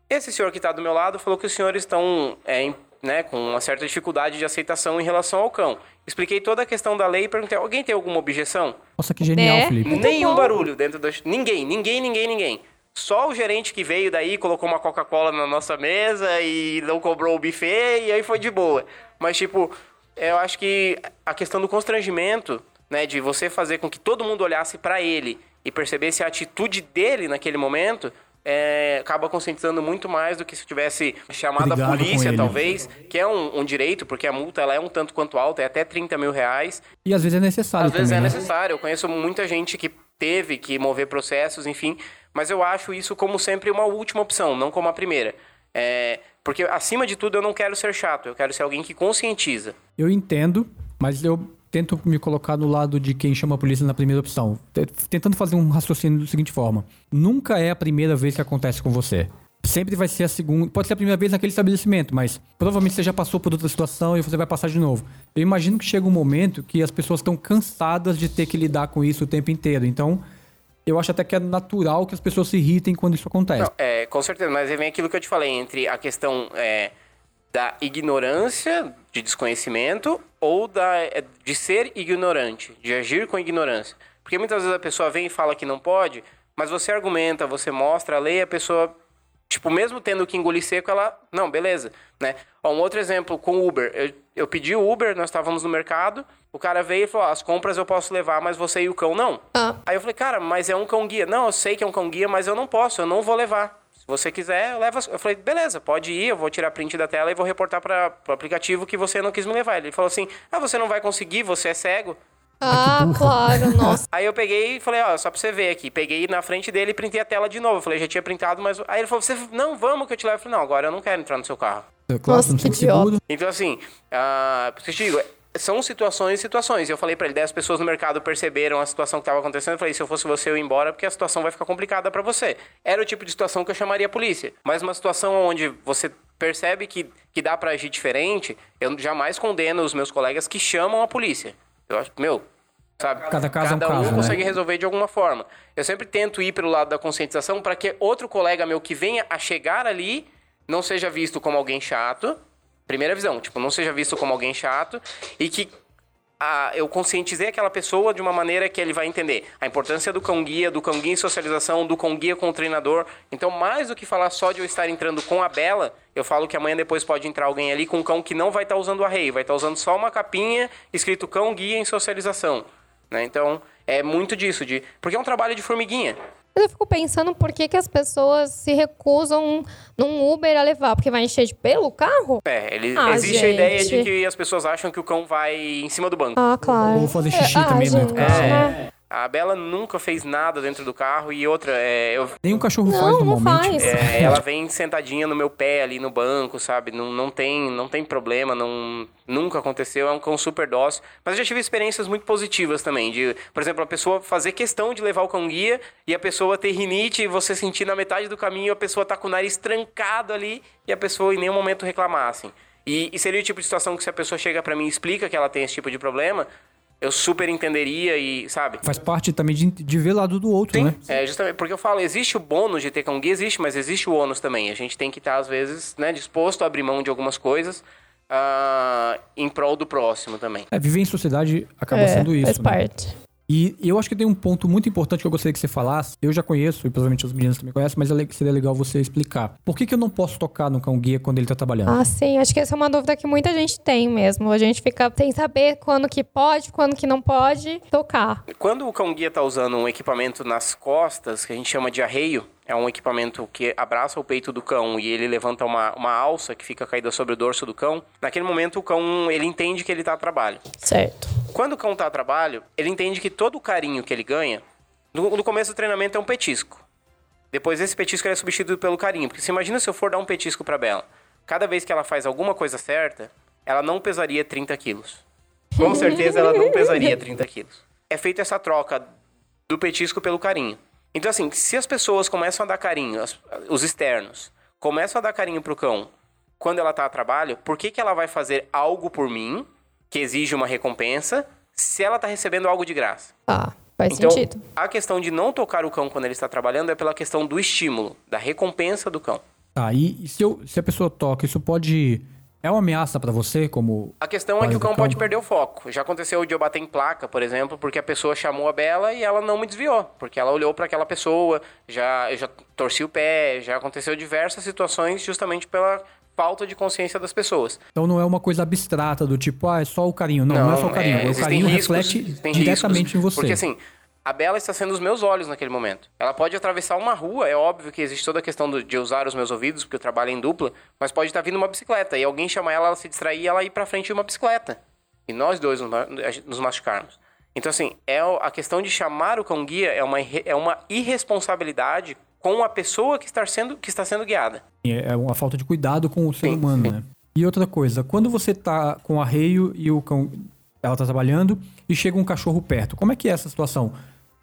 Esse senhor que está do meu lado falou que os senhores estão é, em- né, com uma certa dificuldade de aceitação em relação ao cão. Expliquei toda a questão da lei e perguntei: alguém tem alguma objeção? Nossa, que genial, Né? Felipe. Nenhum barulho dentro do. Ninguém, ninguém, ninguém, ninguém. Só o gerente que veio daí, colocou uma Coca-Cola na nossa mesa e não cobrou o buffet e aí foi de boa. Mas, tipo, eu acho que a questão do constrangimento, né, de você fazer com que todo mundo olhasse pra ele e percebesse a atitude dele naquele momento, é, acaba conscientizando muito mais do que se tivesse chamado Obrigado a polícia, talvez, que é um, um direito, porque a multa ela é um tanto quanto alta, é até 30 mil reais. E às vezes é necessário Às vezes também, é né? necessário. Eu conheço muita gente que teve que mover processos, enfim. Mas eu acho isso como sempre uma última opção, não como a primeira. É, porque, acima de tudo, eu não quero ser chato. Eu quero ser alguém que conscientiza. Eu entendo, mas eu tento me colocar no lado de quem chama a polícia na primeira opção. Tentando fazer um raciocínio da seguinte forma: nunca é a primeira vez que acontece com você. Sempre vai ser a segunda. Pode ser a primeira vez naquele estabelecimento, mas provavelmente você já passou por outra situação e você vai passar de novo. Eu imagino que chega um momento que as pessoas estão cansadas de ter que lidar com isso o tempo inteiro. Então, eu acho até que é natural que as pessoas se irritem quando isso acontece. Não, é, com certeza. Mas vem aquilo que eu te falei, entre a questão é, da ignorância, de desconhecimento, ou da, é, de ser ignorante, de agir com ignorância. Porque muitas vezes a pessoa vem e fala que não pode, mas você argumenta, você mostra a lei, a pessoa, tipo, mesmo tendo que engolir seco, ela, não, beleza, né? Ó, um outro exemplo com o Uber. Eu, eu pedi Uber, nós estávamos no mercado, o cara veio e falou: as compras eu posso levar, mas você e o cão não. Ah. Aí eu falei, cara, mas é um cão guia. Não, eu sei que é um cão guia, mas eu não posso, eu não vou levar. Se você quiser, leva. Eu falei, beleza, pode ir, eu vou tirar print da tela e vou reportar para o aplicativo que você não quis me levar. Ele falou assim: ah, você não vai conseguir, você é cego. Ah, claro, nossa. Aí eu peguei e falei, ó, só pra você ver aqui. Peguei na frente dele e printei a tela de novo. Eu falei, já tinha printado, mas. Aí ele falou, você, não, vamos que eu te levo. Eu falei, não, agora eu não quero entrar no seu carro. É Claro, Nossa, que seguro. Então, assim, eu te digo, são situações e situações. Eu falei pra ele, 10 pessoas no mercado perceberam a situação que estava acontecendo. Eu falei, se eu fosse você, eu ia embora, porque a situação vai ficar complicada pra você. Era o tipo de situação que eu chamaria a polícia. Mas uma situação onde você percebe que, que dá pra agir diferente, eu jamais condeno os meus colegas que chamam a polícia. Eu acho, meu, sabe? Cada caso é um Cada um caso, né? consegue resolver de alguma forma. Eu sempre tento ir pelo lado da conscientização para que outro colega meu que venha a chegar ali não seja visto como alguém chato. Primeira visão, tipo, não seja visto como alguém chato e que ah, eu conscientizei aquela pessoa de uma maneira que ele vai entender a importância do cão guia, do cão guia em socialização, do cão guia com o treinador. Então, mais do que falar só de eu estar entrando com a Bela, eu falo que amanhã depois pode entrar alguém ali com um cão que não vai estar usando o arreio, vai estar usando só uma capinha escrito cão guia em socialização. Né? Então, é muito disso, de porque é um trabalho de formiguinha. Mas eu fico pensando por que, que as pessoas se recusam num Uber a levar, porque vai encher de pelo o carro? É, ele, Ah, existe a ideia de gente. que as pessoas acham que o cão vai em cima do banco. Ah, claro. Ou fazer xixi ah, também gente, dentro do carro. A Bela nunca fez nada dentro do carro e outra, é, eu, Nem um cachorro faz Não, não normalmente. faz. é, ela vem sentadinha no meu pé ali no banco, sabe? Não, não, tem, não tem problema, não, nunca aconteceu, é um cão super dócil. Mas eu já tive experiências muito positivas também, de, por exemplo, a pessoa fazer questão de levar o cão guia e a pessoa ter rinite e você sentir na metade do caminho a pessoa tá com o nariz trancado ali e a pessoa em nenhum momento reclamar, assim. E, e seria o tipo de situação que se a pessoa chega pra mim e explica que ela tem esse tipo de problema, eu super entenderia e, sabe? Faz parte também de, de ver lado do outro, Sim, né? é justamente porque eu falo, existe o bônus de ter guia, existe, mas existe o ônus também. A gente tem que estar, às vezes, né, disposto a abrir mão de algumas coisas ah, em prol do próximo também. É, viver em sociedade acaba É, sendo isso. faz né? parte. E eu acho que tem um ponto muito importante que eu gostaria que você falasse. Eu já conheço, e provavelmente os meninos também conhecem, mas é seria legal você explicar. Por que, que eu não posso tocar no cão guia quando ele tá trabalhando? Ah, sim. Acho que essa é uma dúvida que muita gente tem mesmo. A gente fica sem saber quando que pode, quando que não pode tocar. Quando o cão guia está usando um equipamento nas costas, que a gente chama de arreio, é um equipamento que abraça o peito do cão e ele levanta uma, uma alça que fica caída sobre o dorso do cão. Naquele momento o cão ele entende que ele está a trabalho. Certo. Quando o cão tá a trabalho, ele entende que todo o carinho que ele ganha, no, no começo do treinamento é um petisco. Depois esse petisco é substituído pelo carinho. Porque você imagina se eu for dar um petisco pra Bela. Cada vez que ela faz alguma coisa certa, ela não pesaria 30 quilos. Com certeza ela não pesaria 30 quilos. É feita essa troca do petisco pelo carinho. Então assim, se as pessoas começam a dar carinho, as- os externos, começam a dar carinho pro cão quando ela tá a trabalho, por que, que ela vai fazer algo por mim, que exige uma recompensa, se ela tá recebendo algo de graça? Tá. Faz Então, sentido. a questão de não tocar o cão quando ele está trabalhando é pela questão do estímulo, da recompensa do cão. Tá, e, e se, eu- se a pessoa toca, isso pode. É uma ameaça pra você, como. A questão é que o cão cão. pode perder o foco. Já aconteceu de eu bater em placa, por exemplo, porque a pessoa chamou a Bela e ela não me desviou, porque ela olhou para aquela pessoa, já eu já torci o pé, já aconteceu diversas situações justamente pela falta de consciência das pessoas. Então não é uma coisa abstrata do tipo, ah, é só o carinho. Não, não, é só o carinho. o existem carinho riscos, reflete diretamente riscos, em você. Porque assim, a Bela está sendo os meus olhos naquele momento. Ela pode atravessar uma rua, é óbvio que existe toda a questão do- de usar os meus ouvidos, porque eu trabalho em dupla, mas pode estar vindo uma bicicleta e alguém chamar ela, ela se distrair e ela ir pra frente de uma bicicleta. E nós dois nos ma- nos machucarmos. Então, assim, é a questão de chamar o cão guia é uma, é uma irresponsabilidade com a pessoa que está sendo, que está sendo guiada. É uma falta de cuidado com o ser Sim, humano, sim. né? E outra coisa, quando você tá com o arreio e o cão. Ela tá trabalhando e chega um cachorro perto. Como é que é essa situação?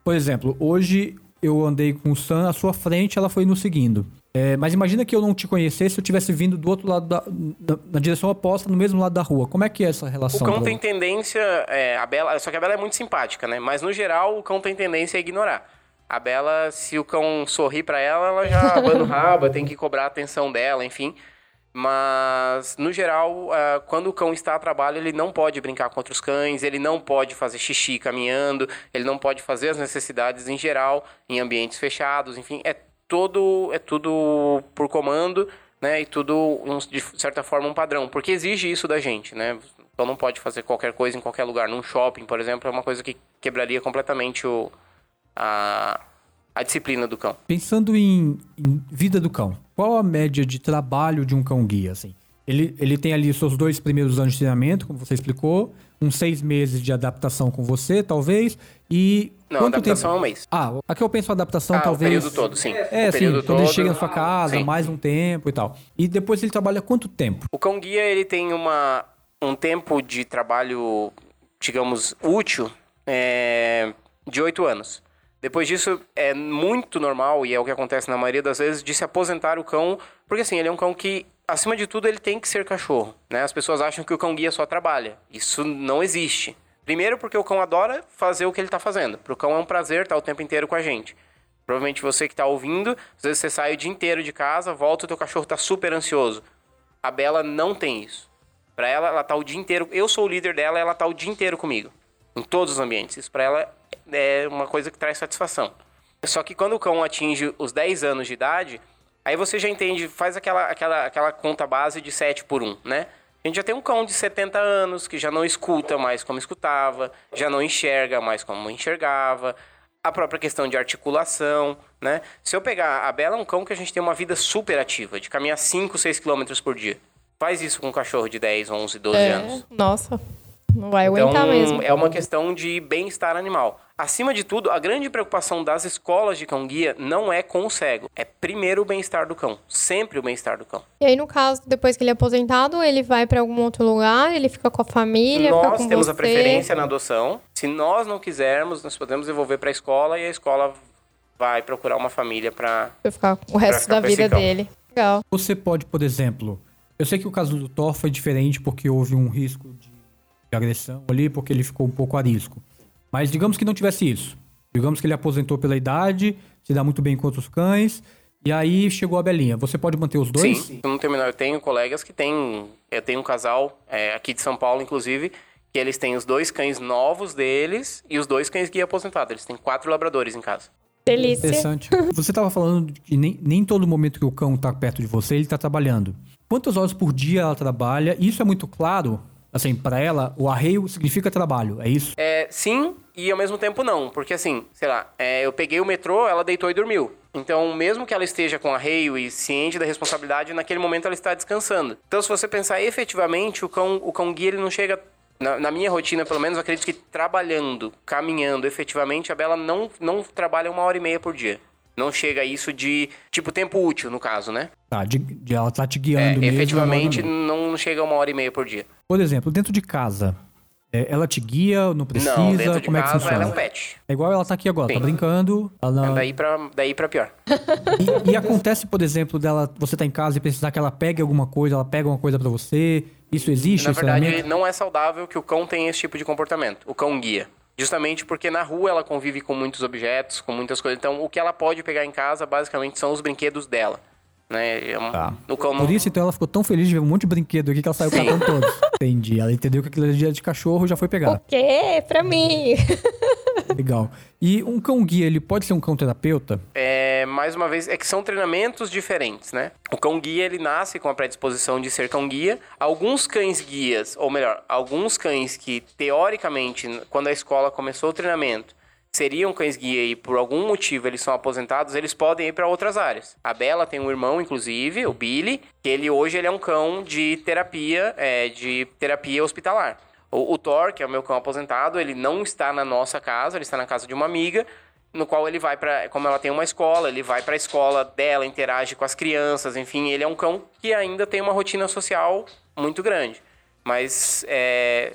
Por exemplo, hoje eu andei com o Sam à sua frente, ela foi nos seguindo. É, mas imagina que eu não te conhecesse, eu tivesse vindo do outro lado da. na, na direção oposta, no mesmo lado da rua. Como é que é essa O relação? cão pra- tem tendência. é, a Bela, só que a Bela é muito simpática, né? Mas no geral, o cão tem tendência a ignorar. A Bela, se o cão sorrir pra ela, ela já abana o rabo, tem que cobrar a atenção dela, enfim. Mas, no geral, ah, quando o cão está a trabalho, ele não pode brincar com outros cães, ele não pode fazer xixi caminhando, ele não pode fazer as necessidades em geral, em ambientes fechados, enfim, é todo, é tudo por comando, né? E tudo, de certa forma, um padrão, porque exige isso da gente, né? Então não pode fazer qualquer coisa em qualquer lugar. Num shopping, por exemplo, é uma coisa que quebraria completamente o, a, a disciplina do cão. Pensando em, em vida do cão, qual a média de trabalho de um cão guia, assim? Ele, ele tem ali os seus dois primeiros anos de treinamento, como você explicou, uns seis meses de adaptação com você, talvez, e... Não, quanto adaptação tempo... é um mês. Ah, aqui eu penso adaptação, Ah, talvez... o período todo, sim. É, o sim, período quando ele todo, chega na sua casa, sim. mais um tempo e tal. E depois ele trabalha quanto tempo? O cão guia ele tem uma, um tempo de trabalho, digamos, útil é, de oito anos. Depois disso, é muito normal, e é o que acontece na maioria das vezes, de se aposentar o cão, porque assim, ele é um cão que, acima de tudo, ele tem que ser cachorro. Né? As pessoas acham que o cão guia só trabalha. Isso não existe. Primeiro porque o cão adora fazer o que ele está fazendo. Para o cão é um prazer estar o tempo inteiro com a gente. Provavelmente você que está ouvindo, às vezes você sai o dia inteiro de casa, volta o teu cachorro está super ansioso. A Bela não tem isso. Para ela, ela tá o dia inteiro. Eu sou o líder dela, ela tá o dia inteiro comigo. Em todos os ambientes. Isso para ela é uma coisa que traz satisfação. Só que quando o cão atinge os 10 anos de idade, aí você já entende, faz aquela, aquela, aquela conta base de 7 por 1, né? A gente já tem um cão de 70 anos que já não escuta mais como escutava, já não enxerga mais como enxergava, a própria questão de articulação, né? Se eu pegar a Bela é um cão que a gente tem uma vida super ativa, de caminhar 5, 6 quilômetros por dia. Faz isso com um cachorro de 10, 11, 12 É, anos. nossa, não vai Então, aguentar mesmo. é uma questão de bem-estar animal. Acima de tudo, a grande preocupação das escolas de cão-guia não é com o cego. É primeiro o bem-estar do cão. Sempre o bem-estar do cão. E aí, no caso, depois que ele é aposentado, ele vai pra algum outro lugar, ele fica com a família, fica nós com temos você. a preferência na adoção. Se nós não quisermos, nós podemos devolver para a escola e a escola vai procurar uma família para ficar o resto ficar da vida dele. Legal. Você pode, por exemplo, eu sei que o caso do Thor foi diferente porque houve um risco de, de agressão ali, porque ele ficou um pouco a risco. Mas digamos que não tivesse isso. Digamos que ele aposentou pela idade, se dá muito bem com outros cães, e aí chegou a Belinha. Você pode manter os dois? Sim, eu não tenho, menor- eu tenho colegas que têm. Eu tenho um casal é, aqui de São Paulo, inclusive, que eles têm os dois cães novos deles e os dois cães guia aposentados. Eles têm quatro labradores em casa. Delícia. Interessante. Você estava falando de que nem, nem todo momento que o cão está perto de você, ele está trabalhando. Quantas horas por dia ela trabalha? Isso é muito claro. Assim, para ela, o arreio significa trabalho, é isso? É, sim, e ao mesmo tempo não. Porque assim, sei lá, é, eu peguei o metrô, ela deitou e dormiu. Então, mesmo que ela esteja com arreio e ciente da responsabilidade, naquele momento ela está descansando. Então, se você pensar efetivamente, o cão, o cão guia ele não chega. Na, na minha rotina, pelo menos, eu acredito que trabalhando, caminhando efetivamente, a Bela não, não trabalha uma hora e meia por dia. Não chega a isso de, tipo, tempo útil, no caso, né? Tá, de, de- ela tá te É, guiando mesmo. efetivamente, não chega a uma hora e meia por dia. Por exemplo, dentro de casa, é, ela te guia, não precisa? não, dentro de como é que casa funciona? ela é um pet. É igual ela tá aqui agora, tá Sim. brincando. Ela não- Daí pra, daí pra pior. E, e acontece, por exemplo, dela, você tá em casa e precisar que ela pegue alguma coisa, ela pega uma coisa pra você. Isso existe? Na verdade, não é saudável que o cão tenha esse tipo de comportamento. O cão guia. Justamente porque na rua ela convive com muitos objetos, com muitas coisas. Então, o que ela pode pegar em casa, basicamente, são os brinquedos dela. Né? É um- Tá. O cão não... Por isso, então, ela ficou tão feliz de ver um monte de brinquedo aqui que ela saiu Sim. catando todos. Entendi. Ela entendeu que aquilo era dia de cachorro e já foi pegar. O quê? Pra mim. Legal. E um cão guia, ele pode ser um cão terapeuta? É, mais uma vez, é que são treinamentos diferentes, né? O cão guia, ele nasce com a predisposição de ser cão guia. Alguns cães guias, ou melhor, alguns cães que, teoricamente, quando a escola começou o treinamento, seriam cães guia e por algum motivo eles são aposentados, eles podem ir para outras áreas. A Bela tem um irmão, inclusive, o Billy, que ele hoje ele é um cão de terapia, é, de terapia hospitalar. O, o Thor, que é o meu cão aposentado, ele não está na nossa casa, ele está na casa de uma amiga, no qual ele vai para, como ela tem uma escola, ele vai para a escola dela, interage com as crianças, enfim, ele é um cão que ainda tem uma rotina social muito grande. Mas é,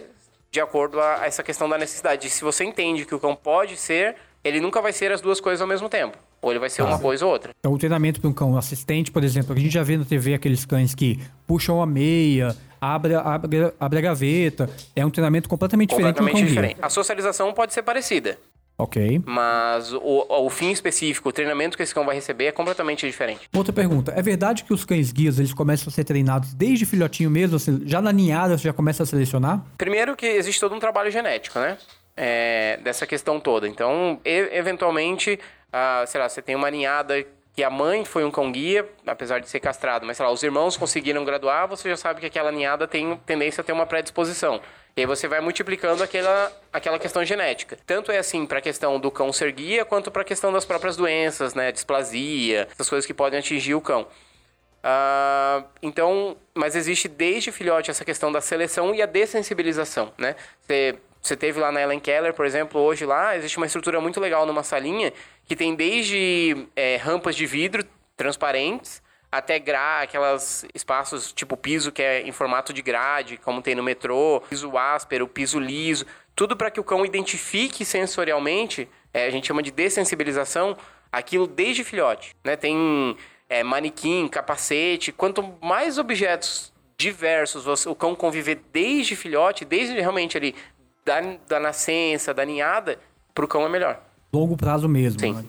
de acordo a essa questão da necessidade, se você entende que o cão pode ser, ele nunca vai ser as duas coisas ao mesmo tempo. Ou ele vai ser uma coisa ou outra. Então, o treinamento para um cão assistente, por exemplo, a gente já vê na TV aqueles cães que puxam a meia, abre, abre, abre a gaveta. É um treinamento completamente diferente Completamente diferente. A socialização pode ser parecida, Ok. mas o, o fim específico, o treinamento que esse cão vai receber é completamente diferente. Outra pergunta. É verdade que os cães guias, eles começam a ser treinados desde filhotinho mesmo? assim, já na ninhada você já começa a selecionar? Primeiro que existe todo um trabalho genético, né? É, dessa questão toda. Então, e- eventualmente, ah, sei lá, você tem uma ninhada que a mãe foi um cão guia, apesar de ser castrado, mas sei lá, os irmãos conseguiram graduar, você já sabe que aquela ninhada tem tendência a ter uma predisposição. E aí você vai multiplicando aquela, aquela questão genética. Tanto é assim para a questão do cão ser guia, quanto para a questão das próprias doenças, né? Displasia, essas coisas que podem atingir o cão. Uh, então, mas existe desde filhote essa questão da seleção e a dessensibilização, né? Você, você teve lá na Ellen Keller, por exemplo, hoje lá, existe uma estrutura muito legal numa salinha que tem desde é, rampas de vidro transparentes até gra, aquelas espaços tipo piso que é em formato de grade, como tem no metrô, piso áspero, piso liso, tudo para que o cão identifique sensorialmente, é, a gente chama de dessensibilização, aquilo desde filhote, né? Tem é, manequim, capacete, quanto mais objetos diversos o cão conviver desde filhote, desde realmente ali da, da nascença, da ninhada, para o cão é melhor. Longo prazo mesmo. Sim. Né?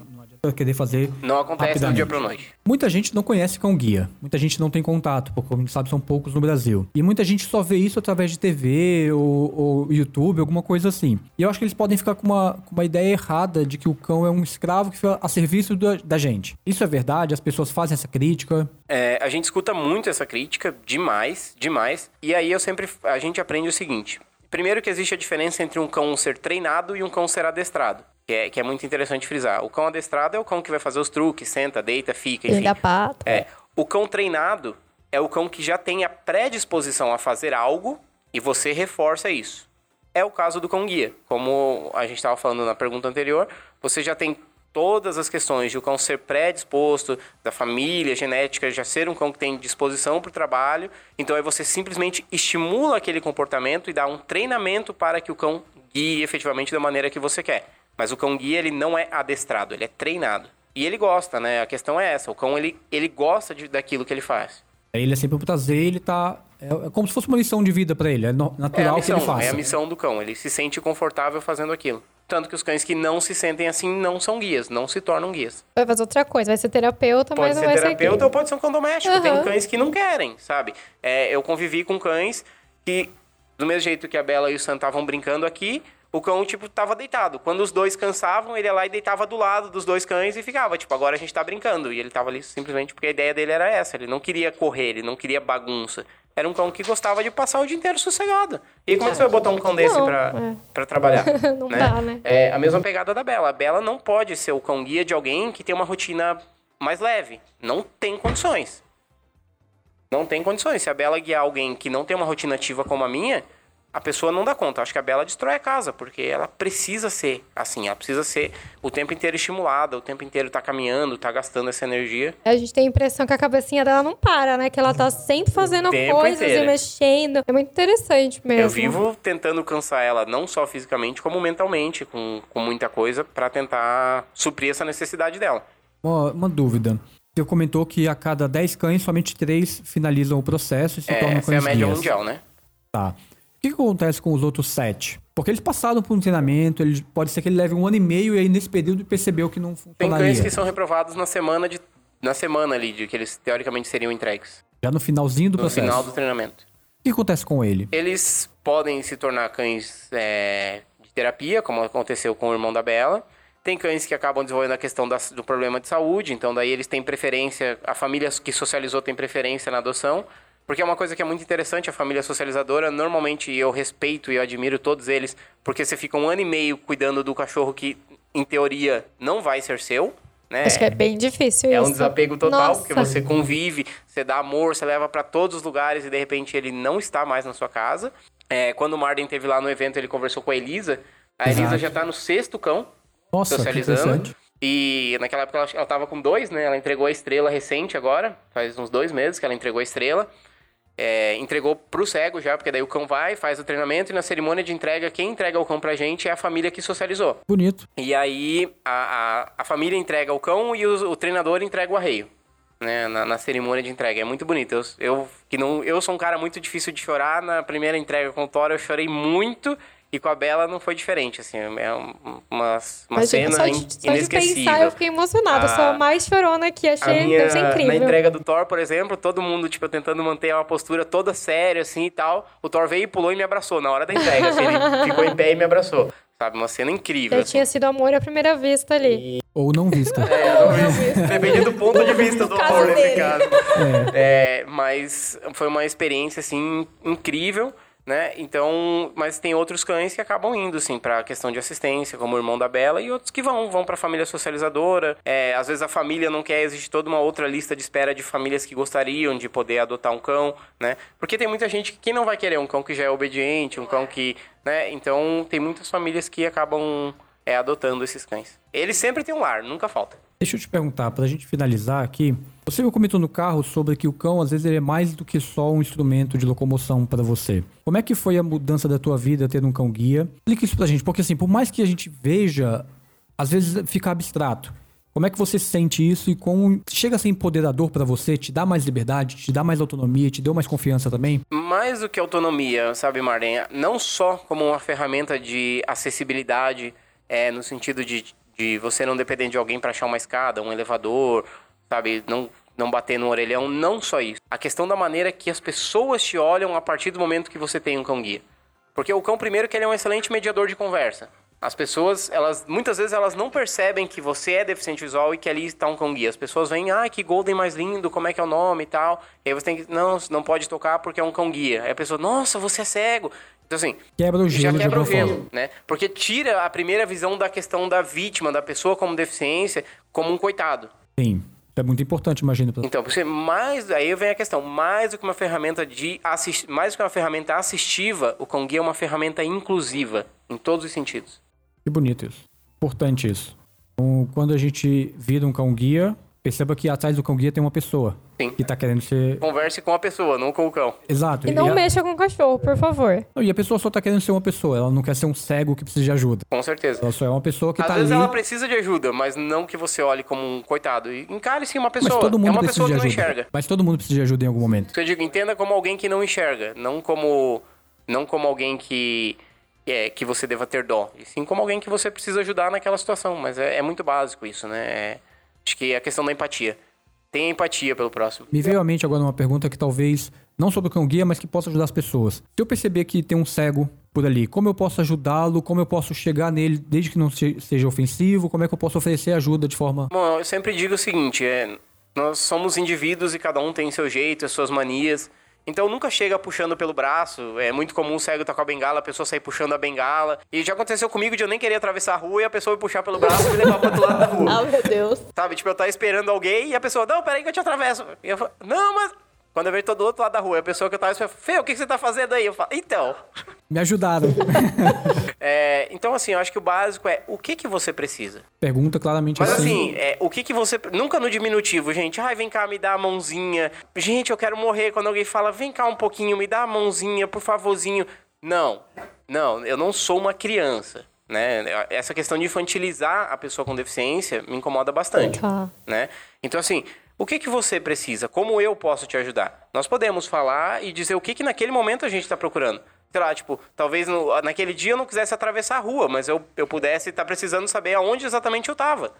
querer fazer. Não acontece do dia para noite. Muita gente não conhece cão guia. Muita gente não tem contato, porque, como a gente sabe, são poucos no Brasil. E muita gente só vê isso através de TV ou, ou YouTube, alguma coisa assim. E eu acho que eles podem ficar com uma, com uma ideia errada de que o cão é um escravo que fica a serviço da, da gente. Isso é verdade? As pessoas fazem essa crítica? É, a gente escuta muito essa crítica, demais, demais. E aí eu sempre. A gente aprende o seguinte. Primeiro que existe a diferença entre um cão ser treinado e um cão ser adestrado. Que é, que é muito interessante frisar. O cão adestrado é o cão que vai fazer os truques, senta, deita, fica, enfim. Ele pata. É. O cão treinado é o cão que já tem a predisposição a fazer algo e você reforça isso. É o caso do cão guia. Como a gente estava falando na pergunta anterior, você já tem todas as questões de o cão ser predisposto, da família, genética, já ser um cão que tem disposição para o trabalho. Então aí você simplesmente estimula aquele comportamento e dá um treinamento para que o cão guie efetivamente da maneira que você quer. Mas o cão guia, ele não é adestrado, ele é treinado. E ele gosta, né? A questão é essa. O cão, ele, ele gosta de, daquilo que ele faz. Ele é sempre pro prazer, ele tá... É, é como se fosse uma lição de vida para ele. É natural é missão, que ele faça. É a missão do cão. Ele se sente confortável fazendo aquilo. Tanto que os cães que não se sentem assim não são guias, não se tornam guias. Vai fazer outra coisa, vai ser terapeuta, pode mas não vai ser terapeuta ser terapeuta ou pode ser um cão doméstico. Uhum. Tem cães que não querem, sabe? É, eu convivi com cães que, do mesmo jeito que a Bela e o Sam estavam brincando aqui, o cão, tipo, tava deitado. Quando os dois cansavam, ele ia lá e deitava do lado dos dois cães e ficava, tipo, agora a gente tá brincando. E ele tava ali simplesmente porque a ideia dele era essa. Ele não queria correr, ele não queria bagunça. Era um cão que gostava de passar o dia inteiro sossegado. E como é que você vai botar um cão desse não, pra, é. Pra trabalhar? não né? dá, né? É a mesma pegada da Bela. A Bela não pode ser o cão guia de alguém que tem uma rotina mais leve. Não tem condições. Não tem condições. Se a Bela guiar alguém que não tem uma rotina ativa como a minha, a pessoa não dá conta. Acho que a Bela destrói a casa, porque ela precisa ser assim, ela precisa ser o tempo inteiro estimulada, o tempo inteiro tá caminhando, tá gastando essa energia. A gente tem a impressão que a cabecinha dela não para, né? Que ela tá sempre fazendo coisas inteiro. e mexendo. É muito interessante mesmo. Eu vivo tentando cansar ela, não só fisicamente, como mentalmente, com, com muita coisa, para tentar suprir essa necessidade dela. Uma, uma dúvida. Você comentou que a cada 10 cães, somente 3 finalizam o processo e se é, tornam cães Essa é a média guias. mundial, né? Tá que, que acontece com os outros sete? Porque eles passaram por um treinamento, ele, pode ser que ele leve um ano e meio e aí nesse período percebeu que não funcionaria. Tem cães que são reprovados na semana, de, na semana ali, de que eles teoricamente seriam entregues. Já no finalzinho do no processo? No final do treinamento. O que acontece com ele? Eles podem se tornar cães é, de terapia, como aconteceu com o irmão da Bela. Tem cães que acabam desenvolvendo a questão da, do problema de saúde, então daí eles têm preferência, a família que socializou tem preferência na adoção. Porque é uma coisa que é muito interessante, a família socializadora, normalmente eu respeito e admiro todos eles, porque você fica um ano e meio cuidando do cachorro que, em teoria, não vai ser seu, né? Acho que é bem difícil é isso. É um desapego total, Nossa. porque você convive, você dá amor, você leva para todos os lugares e de repente ele não está mais na sua casa. É, quando o Marden teve lá no evento, ele conversou com a Elisa. A Exato. Elisa já tá no sexto cão, Nossa, socializando. E naquela época ela, ela tava com dois, né? Ela entregou a estrela recente agora, faz uns dois meses que ela entregou a estrela é, entregou pro cego já, porque daí o cão vai, faz o treinamento e na cerimônia de entrega, quem entrega o cão pra gente é a família que socializou. Bonito. E aí a, a, a família entrega o cão e o, o treinador entrega o arreio. Né, na, na, cerimônia de entrega. É muito bonito. Eu, eu, que não, eu sou um cara muito difícil de chorar. Na primeira entrega com o Thor, eu chorei muito. E com a Bela não foi diferente, assim, é uma, uma cena só de, só inesquecível. de pensar, eu fiquei emocionada, a, sou a mais chorona aqui, achei minha, incrível. Na entrega do Thor, por exemplo, todo mundo, tipo, tentando manter uma postura toda séria, assim, e tal, o Thor veio e pulou e me abraçou na hora da entrega, assim, ele ficou em pé e me abraçou. sabe? Uma cena incrível. Já assim. tinha sido amor à primeira vista ali. Ou não vista. É, Depende do ponto de vista do amor nesse dele. caso. É, mas foi uma experiência, assim, incrível, né? Então, mas tem outros cães que acabam indo, assim, pra questão de assistência, como o irmão da Bela, e outros que vão, vão pra família socializadora. É, às vezes a família não quer, existe toda uma outra lista de espera de famílias que gostariam de poder adotar um cão, né? Porque tem muita gente que não vai querer um cão que já é obediente, um cão que, né? Então, tem muitas famílias que acabam é, adotando esses cães. Eles sempre têm um lar, nunca falta. Deixa eu te perguntar, pra gente finalizar aqui. Você me comentou no carro sobre que o cão, às vezes, ele é mais do que só um instrumento de locomoção pra você. Como é que foi a mudança da tua vida ter um cão guia? Explica isso pra gente, porque assim, por mais que a gente veja, às vezes fica abstrato. Como é que você sente isso e como chega a ser empoderador pra você, te dá mais liberdade, te dá mais autonomia, te deu mais confiança também? mais do que autonomia, sabe, Marlen? Não só como uma ferramenta de acessibilidade, é, no sentido de, de você não depender de alguém para achar uma escada, um elevador, sabe? Não, não bater no orelhão, não só isso. A questão da maneira que as pessoas te olham a partir do momento que você tem um cão guia. Porque o cão, primeiro, que ele é um excelente mediador de conversa. As pessoas, elas muitas vezes elas não percebem que você é deficiente visual e que ali está um cão guia. As pessoas vêm, ah, que golden mais lindo, como é que é o nome e tal. E aí você tem que, não, não pode tocar porque é um cão guia. Aí a pessoa, nossa, você é cego. Então assim, Quebra o já gelo de quebra o gelo, né? Porque tira a primeira visão da questão da vítima, da pessoa como deficiência, como um coitado. Sim. É muito importante, imagino. pra- Então, você mais aí vem a questão, mais do que uma ferramenta de assist, mais do que uma ferramenta assistiva, o guia é uma ferramenta inclusiva em todos os sentidos. Que bonito isso. Importante isso. Então, quando a gente vira um cão guia, perceba que atrás do cão guia tem uma pessoa Sim. que tá querendo ser. Converse com a pessoa, não com o cão. Exato. E não a... mexa com o cachorro, por favor. Não, e a pessoa só tá querendo ser uma pessoa, ela não quer ser um cego que precisa de ajuda. Com certeza. Ela só é uma pessoa que Às tá vezes ali. ela precisa de ajuda, mas não que você olhe como um coitado. E encare sim uma Mas pessoa. todo mundo é uma precisa pessoa de que não ajuda. enxerga. Mas todo mundo precisa de ajuda em algum momento. Eu digo, entenda como alguém que não enxerga, não como não como alguém que é, que você deva ter dó, e sim como alguém que você precisa ajudar naquela situação. Mas é, é muito básico isso, né? É- acho que é a questão da empatia. Tenha empatia pelo próximo. Me veio à mente agora uma pergunta que talvez, não sobre o cão guia, mas que possa ajudar as pessoas. Se eu perceber que tem um cego por ali, como eu posso ajudá-lo? Como eu posso chegar nele desde que não se- seja ofensivo? Como é que eu posso oferecer ajuda de forma. Bom, eu sempre digo o seguinte, é, nós somos indivíduos e cada um tem seu jeito, as suas manias. Então nunca chega puxando pelo braço. É muito comum o cego tá com a bengala, a pessoa sair puxando a bengala. E já aconteceu comigo de eu nem querer atravessar a rua e a pessoa me puxar pelo braço e me levar pro outro lado da rua. Ah, meu Deus. Sabe, tipo, eu tava esperando alguém e a pessoa, não, peraí que eu te atravesso. E eu falo, não, mas. Quando eu vejo todo do outro lado da rua, a pessoa que eu tava Fê, o que que você tá fazendo aí? Eu falo, então. Me ajudaram. É, então, assim, eu acho que o básico é o que que você precisa. Pergunta claramente Mas assim. assim, é, o que que você. Nunca no diminutivo, gente. Ai, vem cá, me dá a mãozinha. Gente, eu quero morrer. Quando alguém fala, vem cá um pouquinho, me dá a mãozinha, por favorzinho. Não, não, eu não sou uma criança. Né? Essa questão de infantilizar a pessoa com deficiência me incomoda bastante. Tá. Né? Então, assim, o que, que você precisa? Como eu posso te ajudar? Nós podemos falar e dizer o que, que naquele momento a gente está procurando. Sei lá, tipo, talvez no- naquele dia eu não quisesse atravessar a rua, mas eu, eu pudesse estar precisando saber aonde exatamente eu estava.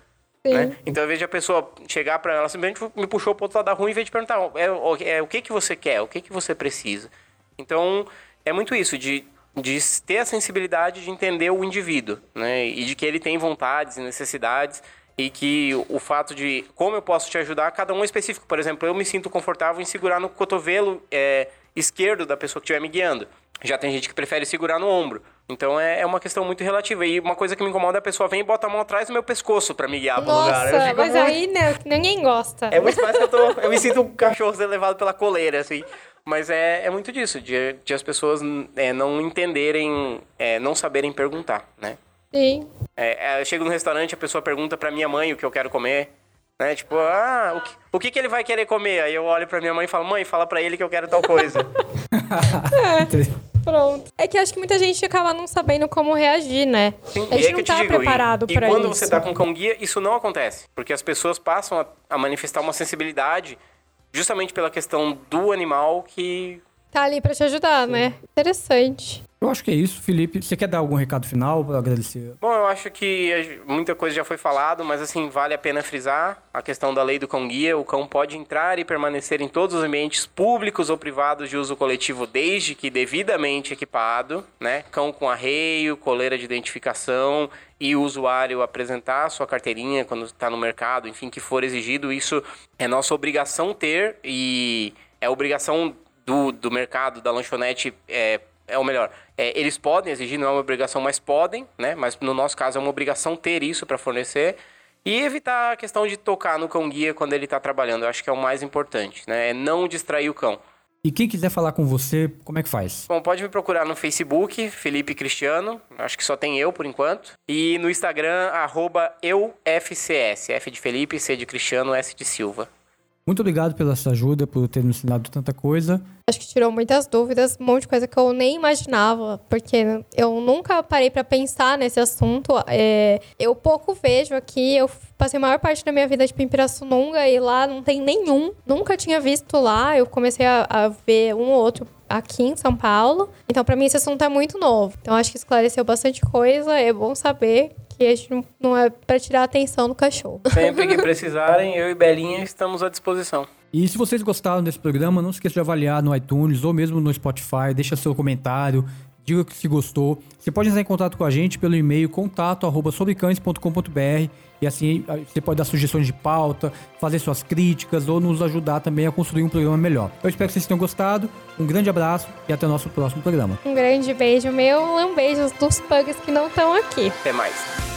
Né? Então, ao invés de a pessoa chegar para ela, simplesmente me puxou pro outro lado da rua, em vez de perguntar é, o- é, o que, que você quer, o que, que você precisa. Então, é muito isso, de, de ter a sensibilidade de entender o indivíduo, né? E de que ele tem vontades e necessidades e que o fato de como eu posso te ajudar, cada um é específico. Por exemplo, eu me sinto confortável em segurar no cotovelo é, esquerdo da pessoa que estiver me guiando. Já tem gente que prefere segurar no ombro. Então é, é uma questão muito relativa. E uma coisa que me incomoda é a pessoa vem e bota a mão atrás do meu pescoço pra me guiar pro lugar. Nossa, mas muito- aí né, ninguém gosta. é muito mais que eu tô. Eu me sinto um cachorro levado pela coleira, assim. Mas é, é muito disso, de, de as pessoas é, não entenderem, é, não saberem perguntar, né? Sim. É, é, eu chego no restaurante, a pessoa pergunta pra minha mãe o que eu quero comer. Né? Tipo, ah, o que, o que, que ele vai querer comer? Aí eu olho pra minha mãe e falo, mãe, fala pra ele que eu quero tal coisa. Pronto. É que acho que muita gente acaba não sabendo como reagir, né? Sim, a e gente é que não tá digo, e- preparado e, pra quando isso. você tá com cão guia, isso não acontece. Porque as pessoas passam a, a manifestar uma sensibilidade justamente pela questão do animal que Tá ali pra te ajudar, né? Interessante. Eu acho que é isso, Felipe. Você quer dar algum recado final para agradecer? Bom, eu acho que muita coisa já foi falado, mas assim, vale a pena frisar a questão da lei do cão guia. O cão pode entrar e permanecer em todos os ambientes públicos ou privados de uso coletivo desde que devidamente equipado, né? Cão com arreio, coleira de identificação e o usuário apresentar a sua carteirinha quando está no mercado, enfim, que for exigido, isso é nossa obrigação ter e é obrigação do, do mercado, da lanchonete, é, é o melhor, é, eles podem exigir, não é uma obrigação, mas podem, né? Mas no nosso caso é uma obrigação ter isso para fornecer. E evitar a questão de tocar no cão guia quando ele está trabalhando. Eu acho que é o mais importante, né? É não distrair o cão. E quem quiser falar com você, como é que faz? Bom, pode me procurar no Facebook, Felipe Cristiano. Acho que só tem eu por enquanto. E no Instagram, arroba eufcs. F de Felipe, C de Cristiano, S de Silva. Muito obrigado pela sua ajuda, por ter nos ensinado tanta coisa. Acho que tirou muitas dúvidas, um monte de coisa que eu nem imaginava, porque eu nunca parei para pensar nesse assunto. É, eu pouco vejo aqui, eu passei a maior parte da minha vida tipo, em Pirassununga e lá não tem nenhum. Nunca tinha visto lá, eu comecei a, a ver um ou outro aqui em São Paulo. Então, para mim, esse assunto é muito novo. Então, acho que esclareceu bastante coisa. É bom saber que a gente não é para tirar a atenção do cachorro. Sempre que precisarem, eu e Belinha estamos à disposição. E se vocês gostaram desse programa, não se esqueça de avaliar no iTunes ou mesmo no Spotify, deixa seu comentário, diga que se gostou. Você pode entrar em contato com a gente pelo e-mail contato@sobrecães.com.br e assim você pode dar sugestões de pauta, fazer suas críticas ou nos ajudar também a construir um programa melhor. Eu espero que vocês tenham gostado. Um grande abraço e até o nosso próximo programa. Um grande beijo meu, um beijo dos pugs que não estão aqui. Até mais.